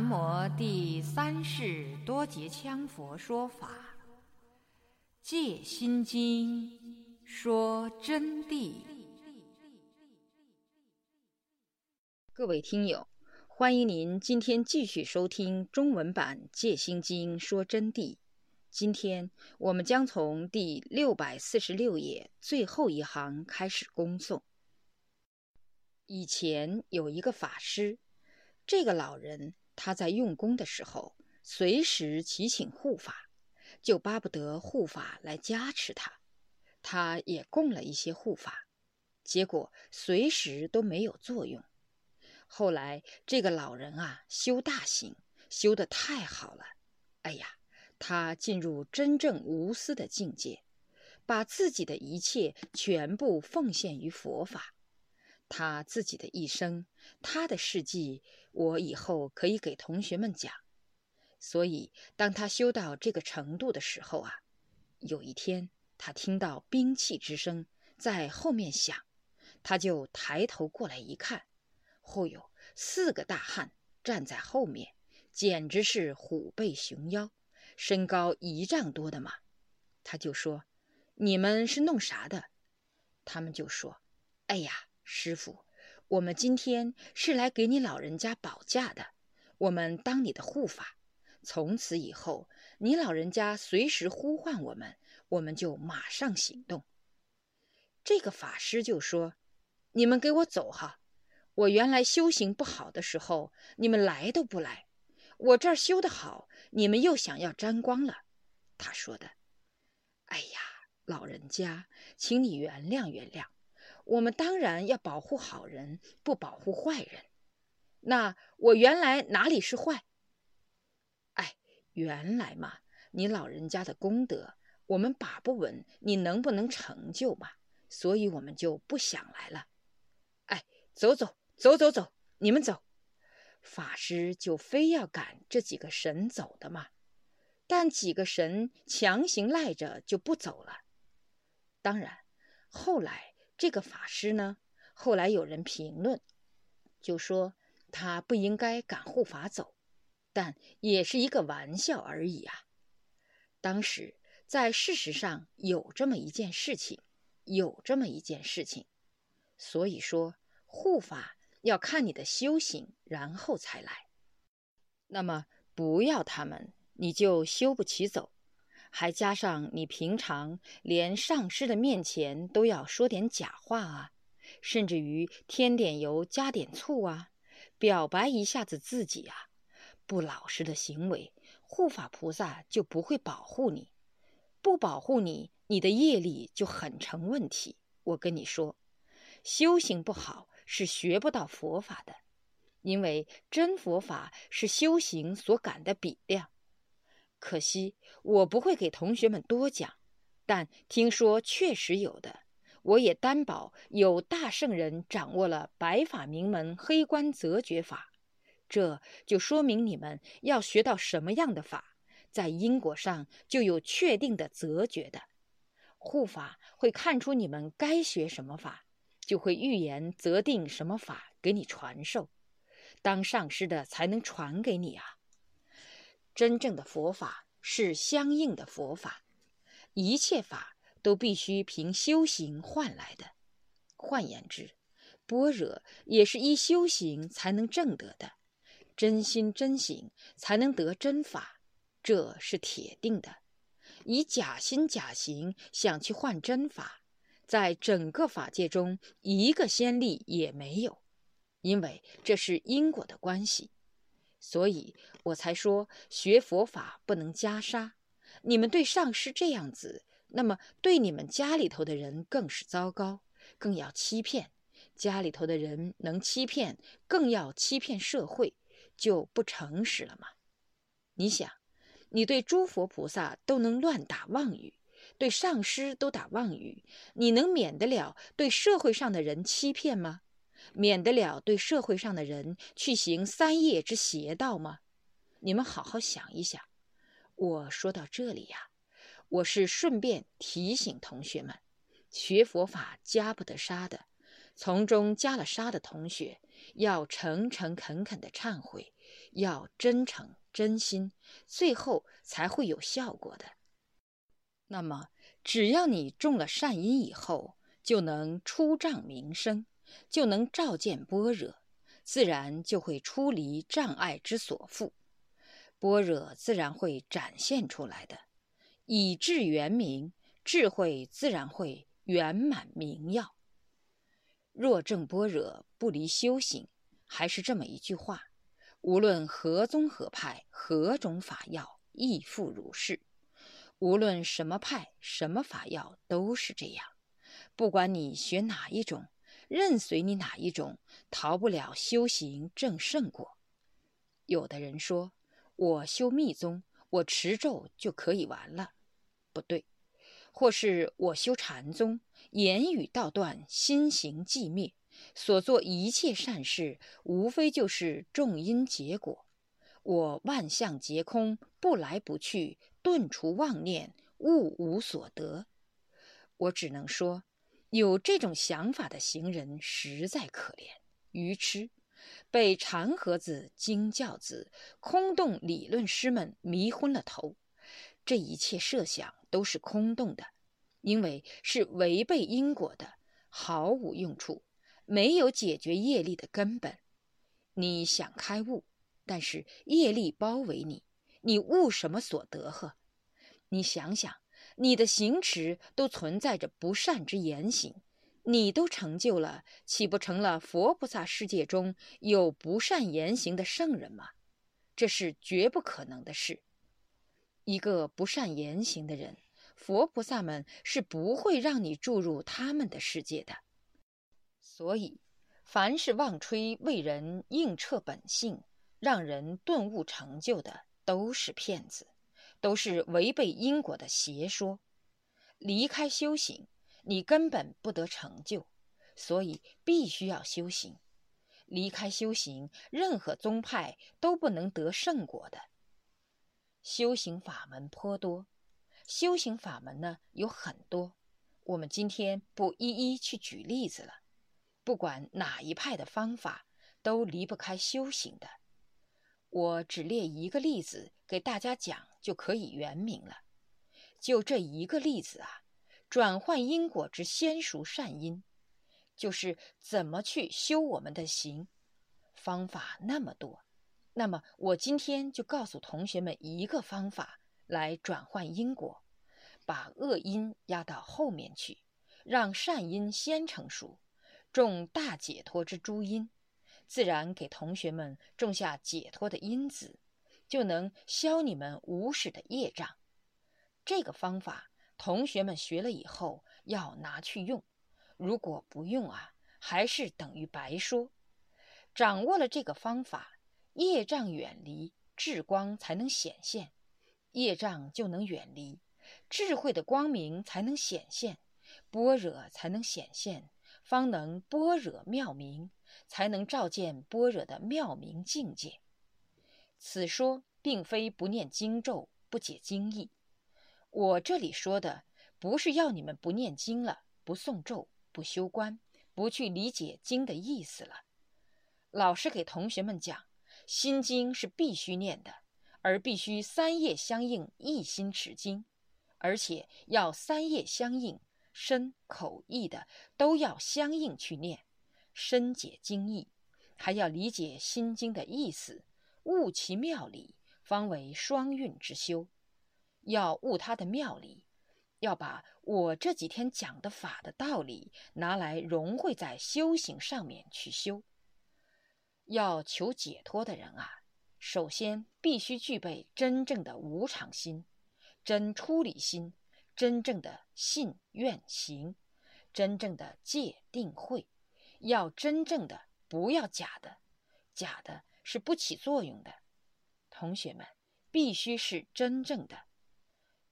南无第三世多杰羌佛说法，《戒心经》说真谛。各位听友，欢迎您今天继续收听中文版《戒心经》说真谛。今天我们将从第六百四十六页最后一行开始恭诵。以前有一个法师，这个老人。他在用功的时候，随时祈请护法，就巴不得护法来加持他。他也供了一些护法，结果随时都没有作用。后来这个老人啊，修大行，修得太好了。哎呀，他进入真正无私的境界，把自己的一切全部奉献于佛法。他自己的一生，他的事迹，我以后可以给同学们讲。所以，当他修到这个程度的时候啊，有一天他听到兵器之声在后面响，他就抬头过来一看，后有四个大汉站在后面，简直是虎背熊腰，身高一丈多的嘛。他就说：“你们是弄啥的？”他们就说：“哎呀。”师傅，我们今天是来给你老人家保驾的，我们当你的护法。从此以后，你老人家随时呼唤我们，我们就马上行动。这个法师就说：“你们给我走哈！我原来修行不好的时候，你们来都不来；我这儿修得好，你们又想要沾光了。”他说的：“哎呀，老人家，请你原谅原谅。”我们当然要保护好人，不保护坏人。那我原来哪里是坏？哎，原来嘛，你老人家的功德，我们把不稳，你能不能成就嘛？所以我们就不想来了。哎，走走走走走，你们走。法师就非要赶这几个神走的嘛，但几个神强行赖着就不走了。当然，后来。这个法师呢，后来有人评论，就说他不应该赶护法走，但也是一个玩笑而已啊。当时在事实上有这么一件事情，有这么一件事情，所以说护法要看你的修行，然后才来。那么不要他们，你就修不起走。还加上你平常连上师的面前都要说点假话啊，甚至于添点油加点醋啊，表白一下子自己啊，不老实的行为，护法菩萨就不会保护你，不保护你，你的业力就很成问题。我跟你说，修行不好是学不到佛法的，因为真佛法是修行所感的比量。可惜我不会给同学们多讲，但听说确实有的，我也担保有大圣人掌握了白法名门黑关择觉法，这就说明你们要学到什么样的法，在因果上就有确定的择觉的。护法会看出你们该学什么法，就会预言择定什么法给你传授，当上师的才能传给你啊。真正的佛法是相应的佛法，一切法都必须凭修行换来的。换言之，般若也是依修行才能证得的，真心真行才能得真法，这是铁定的。以假心假行想去换真法，在整个法界中一个先例也没有，因为这是因果的关系。所以我才说学佛法不能袈裟。你们对上师这样子，那么对你们家里头的人更是糟糕，更要欺骗。家里头的人能欺骗，更要欺骗社会，就不诚实了吗？你想，你对诸佛菩萨都能乱打妄语，对上师都打妄语，你能免得了对社会上的人欺骗吗？免得了对社会上的人去行三业之邪道吗？你们好好想一想。我说到这里呀，我是顺便提醒同学们，学佛法加不得杀的，从中加了杀的同学，要诚诚恳恳的忏悔，要真诚、真心，最后才会有效果的。那么，只要你种了善因以后，就能出障名声，就能照见般若，自然就会出离障碍之所缚，般若自然会展现出来的。以智圆明，智慧自然会圆满明耀。若正般若不离修行，还是这么一句话：无论何宗何派、何种法要，亦复如是。无论什么派、什么法要，都是这样。不管你学哪一种，任随你哪一种，逃不了修行正圣果。有的人说：“我修密宗，我持咒就可以完了。”不对。或是我修禅宗，言语道断，心行寂灭，所做一切善事，无非就是种因结果。我万象皆空，不来不去。顿除妄念，物无所得。我只能说，有这种想法的行人实在可怜、愚痴，被禅盒子、经教子、空洞理论师们迷昏了头。这一切设想都是空洞的，因为是违背因果的，毫无用处，没有解决业力的根本。你想开悟，但是业力包围你。你悟什么所得呵？你想想，你的行持都存在着不善之言行，你都成就了，岂不成了佛菩萨世界中有不善言行的圣人吗？这是绝不可能的事。一个不善言行的人，佛菩萨们是不会让你注入他们的世界的。所以，凡是妄吹为人映彻本性，让人顿悟成就的。都是骗子，都是违背因果的邪说。离开修行，你根本不得成就，所以必须要修行。离开修行，任何宗派都不能得圣果的。修行法门颇多，修行法门呢有很多，我们今天不一一去举例子了。不管哪一派的方法，都离不开修行的。我只列一个例子给大家讲，就可以圆明了。就这一个例子啊，转换因果之先熟善因，就是怎么去修我们的行，方法那么多。那么我今天就告诉同学们一个方法来转换因果，把恶因压到后面去，让善因先成熟，种大解脱之诸因。自然给同学们种下解脱的因子，就能消你们无始的业障。这个方法，同学们学了以后要拿去用。如果不用啊，还是等于白说。掌握了这个方法，业障远离，智光才能显现；业障就能远离，智慧的光明才能显现，般若才能显现，方能般若妙明。才能照见般若的妙明境界。此说并非不念经咒、不解经意。我这里说的不是要你们不念经了、不诵咒、不修观、不去理解经的意思了。老师给同学们讲，心经是必须念的，而必须三业相应，一心持经，而且要三业相应，身、口、意的都要相应去念。深解经义，还要理解心经的意思，悟其妙理，方为双运之修。要悟它的妙理，要把我这几天讲的法的道理拿来融汇在修行上面去修。要求解脱的人啊，首先必须具备真正的无常心、真出离心、真正的信愿行、真正的戒定慧。要真正的，不要假的，假的是不起作用的。同学们必须是真正的，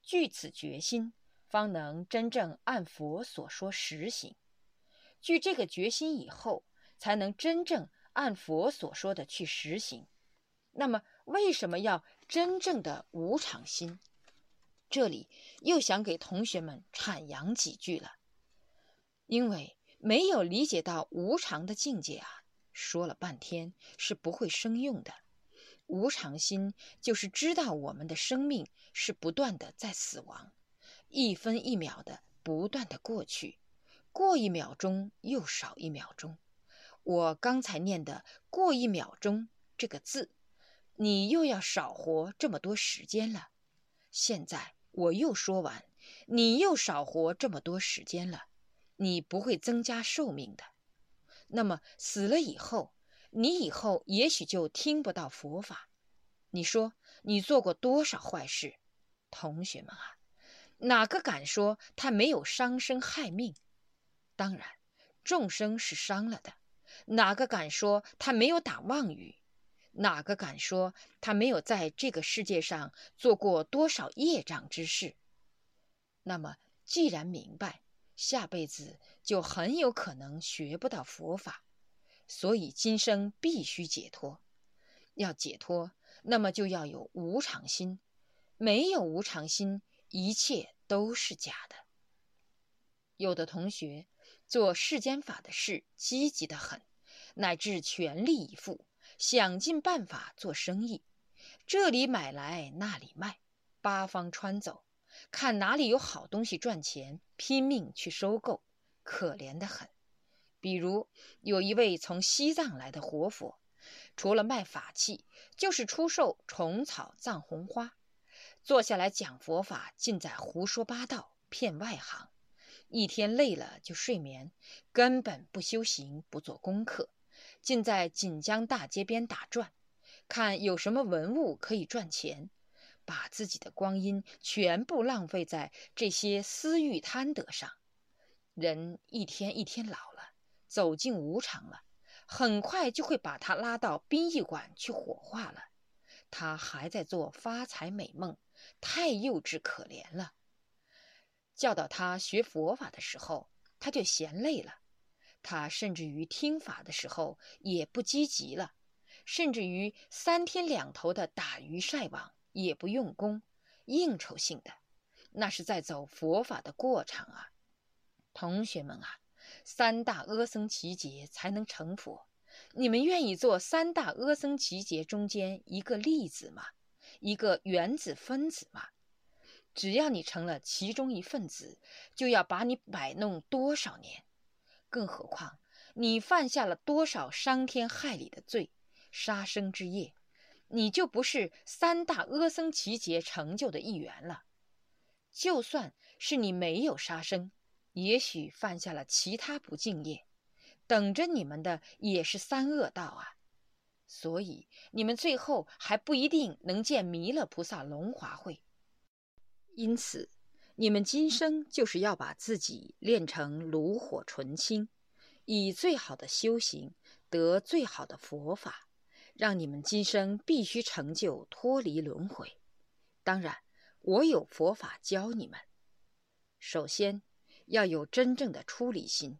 据此决心，方能真正按佛所说实行。据这个决心以后，才能真正按佛所说的去实行。那么，为什么要真正的无常心？这里又想给同学们阐扬几句了，因为。没有理解到无常的境界啊，说了半天是不会生用的。无常心就是知道我们的生命是不断的在死亡，一分一秒的不断的过去，过一秒钟又少一秒钟。我刚才念的“过一秒钟”这个字，你又要少活这么多时间了。现在我又说完，你又少活这么多时间了，你不会增加寿命的。那么死了以后。你以后也许就听不到佛法。你说你做过多少坏事，同学们啊，哪个敢说他没有伤身害命？当然，众生是伤了的。哪个敢说他没有打妄语？哪个敢说他没有在这个世界上做过多少业障之事？那么，既然明白，下辈子就很有可能学不到佛法。所以今生必须解脱，要解脱，那么就要有无常心。没有无常心，一切都是假的。有的同学做世间法的事积极的很，乃至全力以赴，想尽办法做生意，这里买来那里卖，八方穿走，看哪里有好东西赚钱，拼命去收购，可怜的很。比如有一位从西藏来的活佛，除了卖法器，就是出售虫草、藏红花，坐下来讲佛法，尽在胡说八道，骗外行。一天累了就睡眠，根本不修行，不做功课，尽在锦江大街边打转，看有什么文物可以赚钱，把自己的光阴全部浪费在这些私欲贪得上。人一天一天老了。走进无常了，很快就会把他拉到殡仪馆去火化了。他还在做发财美梦，太幼稚可怜了。教导他学佛法的时候，他就嫌累了。他甚至于听法的时候也不积极了，甚至于三天两头的打鱼晒网也不用功，应酬性的，那是在走佛法的过场啊，同学们啊。三大阿僧祇劫才能成佛，你们愿意做三大阿僧祇劫中间一个粒子吗？一个原子分子吗？只要你成了其中一份子，就要把你摆弄多少年？更何况你犯下了多少伤天害理的罪，杀生之业，你就不是三大阿僧祇劫成就的一员了。就算是你没有杀生。也许犯下了其他不敬业，等着你们的也是三恶道啊！所以你们最后还不一定能见弥勒菩萨龙华会。因此，你们今生就是要把自己练成炉火纯青，以最好的修行得最好的佛法，让你们今生必须成就脱离轮回。当然，我有佛法教你们。首先。要有真正的出离心，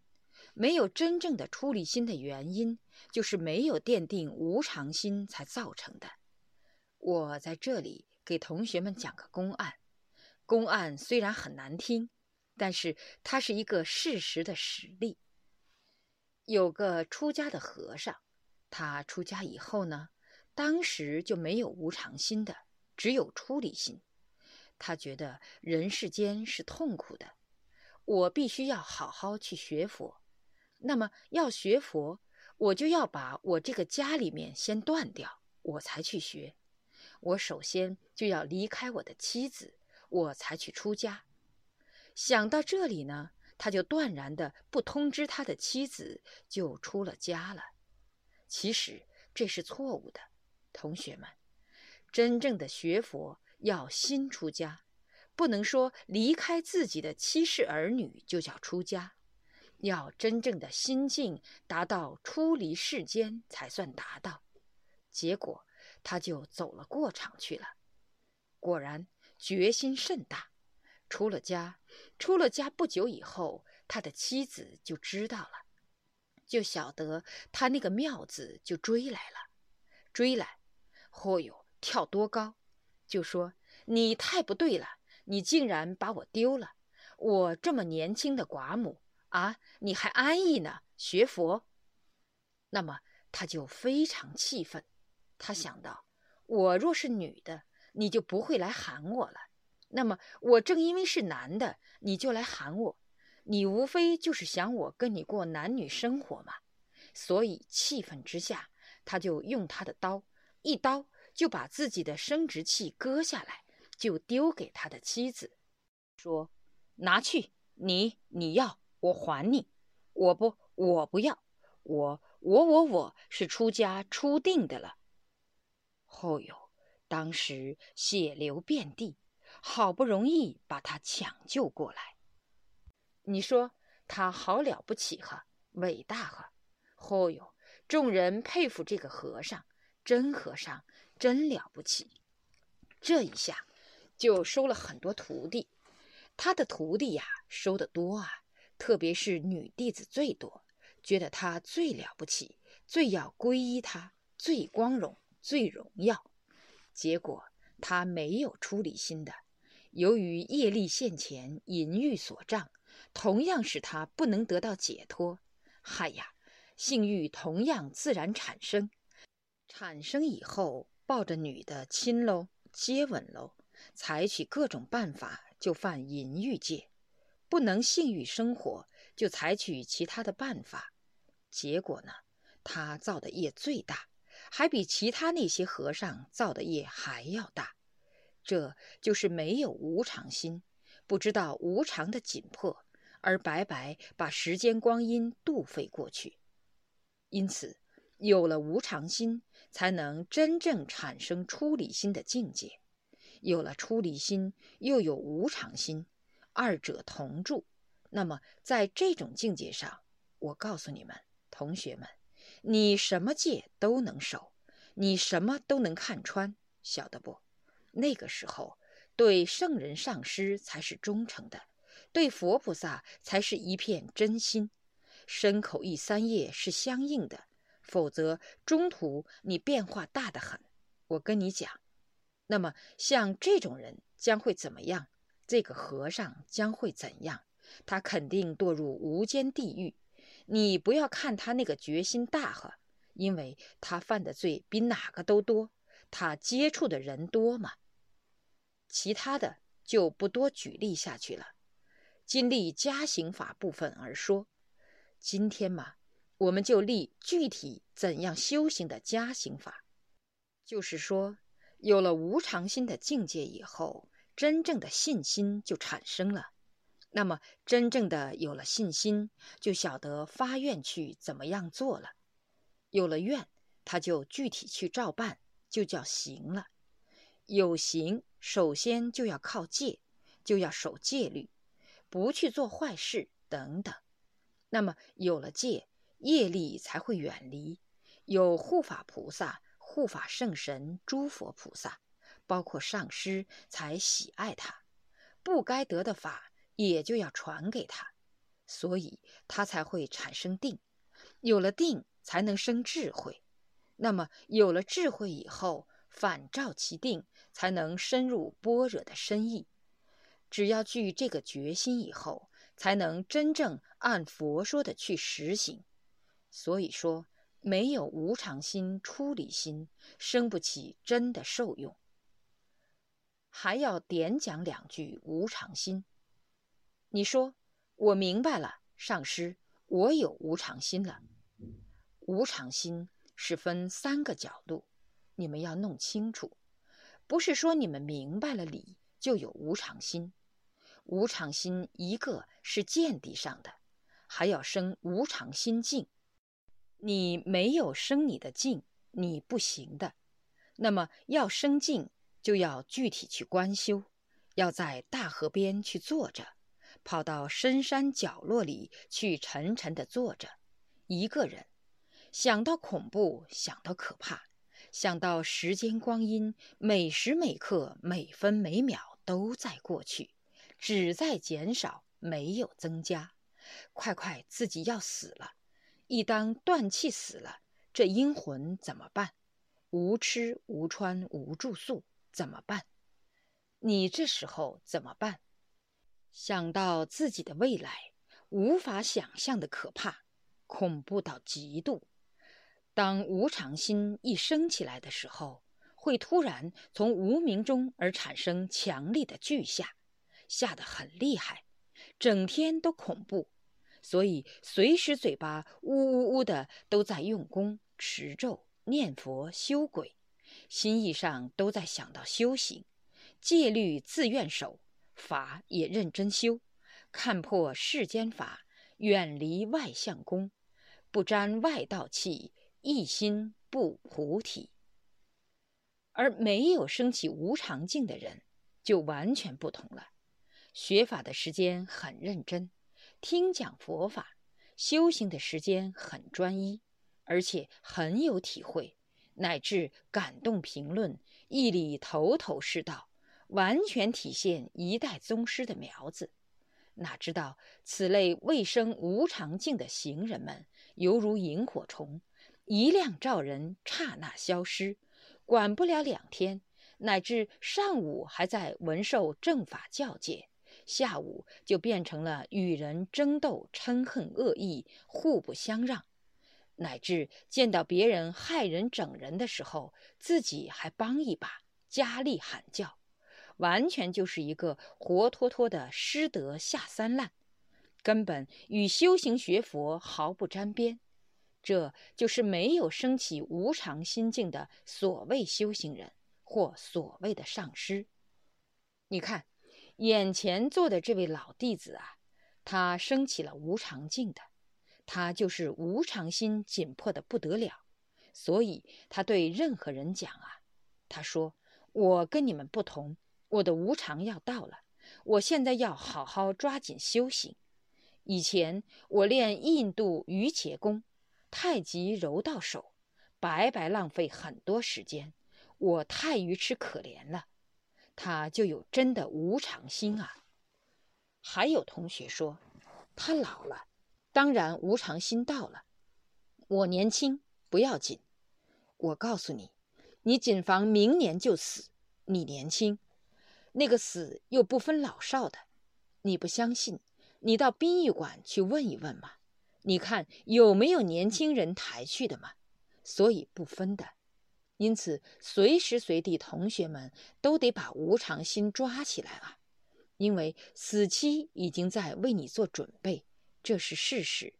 没有真正的出离心的原因，就是没有奠定无常心才造成的。我在这里给同学们讲个公案，公案虽然很难听，但是它是一个事实的实例。有个出家的和尚，他出家以后呢，当时就没有无常心的，只有出离心。他觉得人世间是痛苦的。我必须要好好去学佛，那么要学佛，我就要把我这个家里面先断掉，我才去学。我首先就要离开我的妻子，我才去出家。想到这里呢，他就断然的不通知他的妻子，就出了家了。其实这是错误的，同学们，真正的学佛要心出家。不能说离开自己的妻室儿女就叫出家，要真正的心境达到出离世间才算达到。结果他就走了过场去了。果然决心甚大，出了家，出了家不久以后，他的妻子就知道了，就晓得他那个妙子就追来了，追来，嚯哟，跳多高，就说你太不对了。你竟然把我丢了！我这么年轻的寡母啊，你还安逸呢？学佛，那么他就非常气愤。他想到，我若是女的，你就不会来喊我了；那么我正因为是男的，你就来喊我。你无非就是想我跟你过男女生活嘛。所以气愤之下，他就用他的刀，一刀就把自己的生殖器割下来，就丢给他的妻子，说：“拿去，你你要我还你，我不我不要，我我我我是出家出定的了。”后有，当时血流遍地，好不容易把他抢救过来。你说他好了不起哈，伟大哈！后有众人佩服这个和尚，真和尚真了不起。这一下就收了很多徒弟，他的徒弟呀收的多啊，特别是女弟子最多，觉得他最了不起，最要皈依他，最光荣。最荣耀，结果他没有出离心的，由于业力现前，淫欲所障，同样使他不能得到解脱。嗨呀，性欲同样自然产生，产生以后抱着女的亲喽，接吻喽，采取各种办法就犯淫欲戒，不能性欲生活就采取其他的办法，结果呢，他造的业最大。还比其他那些和尚造的业还要大，这就是没有无常心，不知道无常的紧迫，而白白把时间光阴度费过去。因此，有了无常心，才能真正产生出离心的境界。有了出离心，又有无常心，二者同住。那么，在这种境界上，我告诉你们，同学们。你什么戒都能守，你什么都能看穿，晓得不？那个时候，对圣人上师才是忠诚的，对佛菩萨才是一片真心。身口意三业是相应的，否则中途你变化大得很。我跟你讲，那么像这种人将会怎么样？这个和尚将会怎样？他肯定堕入无间地狱。你不要看他那个决心大哈，因为他犯的罪比哪个都多，他接触的人多嘛。其他的就不多举例下去了。今立加刑法部分而说，今天嘛，我们就立具体怎样修行的加刑法，就是说，有了无常心的境界以后，真正的信心就产生了。那么，真正的有了信心，就晓得发愿去怎么样做了。有了愿，他就具体去照办，就叫行了。有行，首先就要靠戒，就要守戒律，不去做坏事等等。那么有了戒，业力才会远离。有护法菩萨、护法圣神、诸佛菩萨，包括上师，才喜爱他。不该得的法。也就要传给他，所以他才会产生定，有了定才能生智慧，那么有了智慧以后，反照其定，才能深入般若的深意。只要具这个决心以后，才能真正按佛说的去实行。所以说，没有无常心、出离心，生不起真的受用。还要点讲两句无常心。你说，我明白了，上师，我有无常心了。无常心是分三个角度，你们要弄清楚，不是说你们明白了理就有无常心。无常心一个是见地上的，还要生无常心境。你没有生你的境，你不行的。那么要生境，就要具体去观修，要在大河边去坐着。跑到深山角落里去，沉沉的坐着，一个人，想到恐怖，想到可怕，想到时间光阴，每时每刻、每分每秒都在过去，只在减少，没有增加。快快，自己要死了！一当断气死了，这阴魂怎么办？无吃无穿无住宿，怎么办？你这时候怎么办？想到自己的未来，无法想象的可怕，恐怖到极度。当无常心一升起来的时候，会突然从无名中而产生强烈的巨吓，吓得很厉害，整天都恐怖，所以随时嘴巴呜呜呜的都在用功持咒念佛修鬼，心意上都在想到修行，戒律自愿守，法也认真修，看破世间法，远离外相功，不沾外道气，一心不菩提。而没有升起无常境的人，就完全不同了。学法的时间很认真，听讲佛法、修行的时间很专一，而且很有体会，乃至感动评论，义理头头是道，完全体现一代宗师的苗子。哪知道此类未生无常境的行人们，犹如萤火虫，一亮照人，刹那消失。管不了两天，乃至上午还在闻受正法教诫，下午就变成了与人争斗、嗔恨、恶意，互不相让，乃至见到别人害人、整人的时候，自己还帮一把，加力喊叫，完全就是一个活脱脱的失德下三滥，根本与修行学佛毫不沾边。这就是没有升起无常心境的所谓修行人，或所谓的上师。你看，眼前坐的这位老弟子啊，他升起了无常境的，他就是无常心紧迫的不得了，所以他对任何人讲啊，他说：“我跟你们不同，我的无常要到了，我现在要好好抓紧修行。以前我练印度瑜伽功。”太极柔到手，白白浪费很多时间，我太愚痴可怜了。他就有真的无常心啊。还有同学说，他老了，当然无常心到了。我年轻不要紧，我告诉你，你谨防明年就死。你年轻，那个死又不分老少的。你不相信，你到殡仪馆去问一问嘛。你看有没有年轻人抬去的嘛？所以不分的，因此随时随地同学们都得把无常心抓起来啊！因为死期已经在为你做准备，这是事实。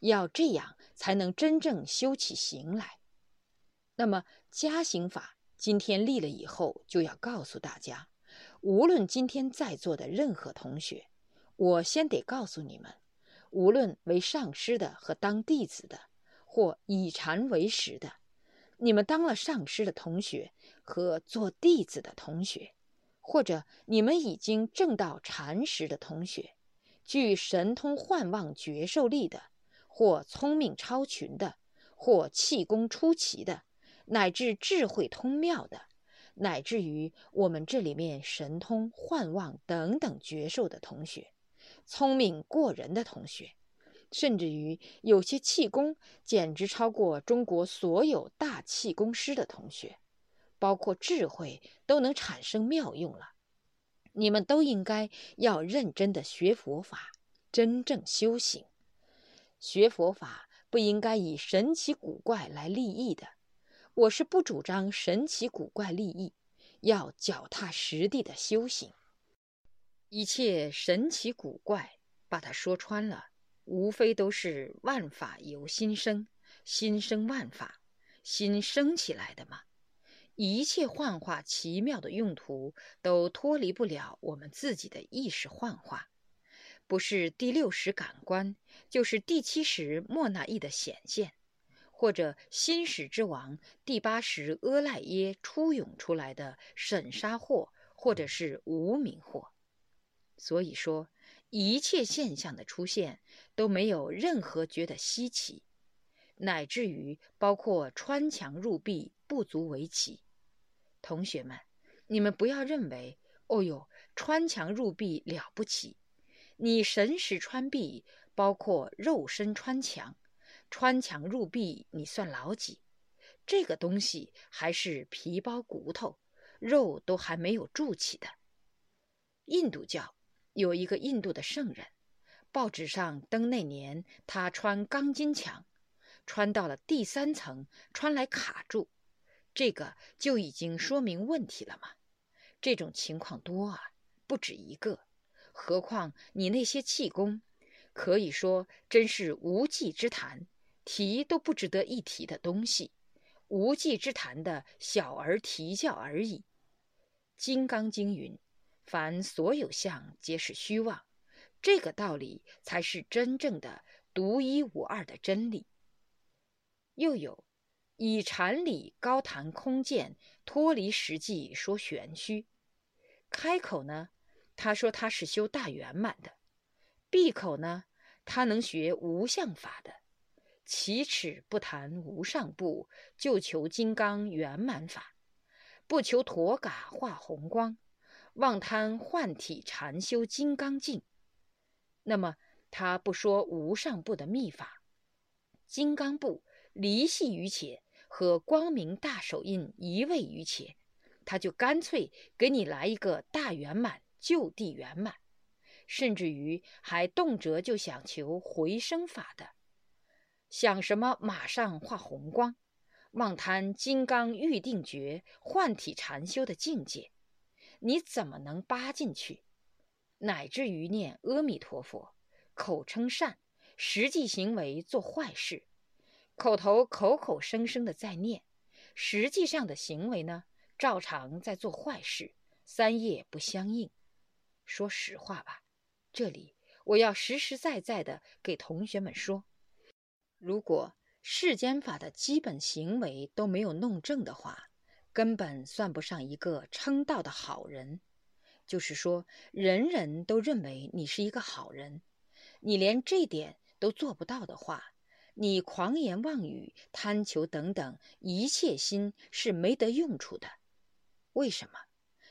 要这样才能真正修起行来。那么加行法今天立了以后，就要告诉大家，无论今天在座的任何同学，我先得告诉你们。无论为上师的和当弟子的，或以禅为食的，你们当了上师的同学和做弟子的同学，或者你们已经证到禅师的同学，具神通幻望觉受力的，或聪明超群的，或气功出奇的，乃至智慧通妙的，乃至于我们这里面神通幻望等等觉受的同学。聪明过人的同学，甚至于有些气功简直超过中国所有大气功师的同学，包括智慧都能产生妙用了。你们都应该要认真的学佛法，真正修行。学佛法不应该以神奇古怪来立意的。我是不主张神奇古怪立意，要脚踏实地的修行。一切神奇古怪，把它说穿了，无非都是万法由心生，心生万法，心生起来的嘛。一切幻化奇妙的用途，都脱离不了我们自己的意识幻化。不是第六识感官，就是第七识莫那意的显现，或者心识之王第八识阿赖耶初涌出来的审杀惑，或者是无名惑。所以说，一切现象的出现都没有任何觉得稀奇，乃至于包括穿墙入壁不足为奇。同学们，你们不要认为，哦哟，穿墙入壁了不起。你神识穿壁，包括肉身穿墙，穿墙入壁，你算老几？这个东西还是皮包骨头，肉都还没有筑起的。印度教。有一个印度的圣人，报纸上登那年他穿钢筋墙，穿到了第三层，穿来卡住，这个就已经说明问题了嘛。这种情况多啊，不止一个。何况你那些气功，可以说真是无稽之谈，提都不值得一提的东西，无稽之谈的小儿啼叫而已。《金刚经》云：“凡所有相，皆是虚妄。”这个道理才是真正的独一无二的真理。又有以禅理高谈空见，脱离实际说玄虚。开口呢，他说他是修大圆满的；闭口呢，他能学无相法的。启齿不谈无上部，就求金刚圆满法，不求陀嘎化红光，妄贪幻体禅修金刚境。那么他不说无上部的秘法，金刚部离系于且和光明大手印一位于且，他就干脆给你来一个大圆满就地圆满，甚至于还动辄就想求回生法的，想什么马上化红光，妄贪金刚预定觉幻体禅修的境界，你怎么能扒进去？乃至于念阿弥陀佛，口称善，实际行为做坏事，口头口口声声的在念，实际上的行为呢，照常在做坏事，三业不相应。说实话吧，这里我要实实在在的给同学们说，如果世间法的基本行为都没有弄正的话，根本算不上一个称道的好人。就是说，人人都认为你是一个好人，你连这点都做不到的话，你狂言妄语、贪求等等一切心是没得用处的。为什么？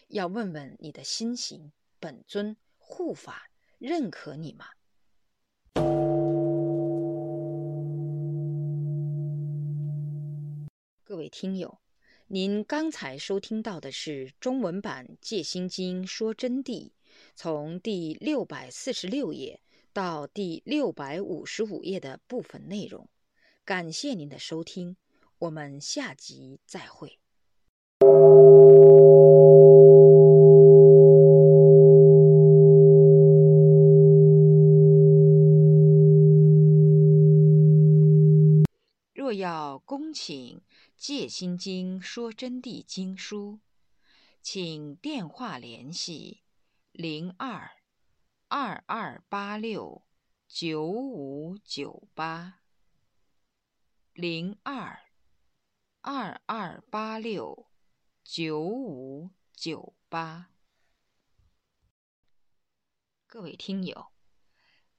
要问问你的心行本尊护法认可你吗？各位听友。您刚才收听到的是中文版《戒心经说真谛》，从第六百四十六页到第六百五十五页的部分内容。感谢您的收听，我们下集再会。若要恭请。《戒心经说真谛》经书，请电话联系零二二二八六九五九八零二二二八六九五九八。各位听友，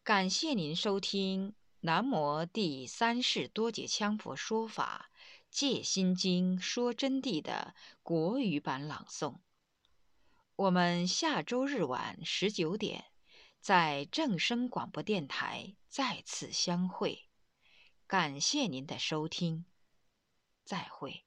感谢您收听南无第三世多杰羌佛说法。《戒心经说真谛》的国语版朗诵，我们下周日晚十九点在正声广播电台再次相会。感谢您的收听，再会。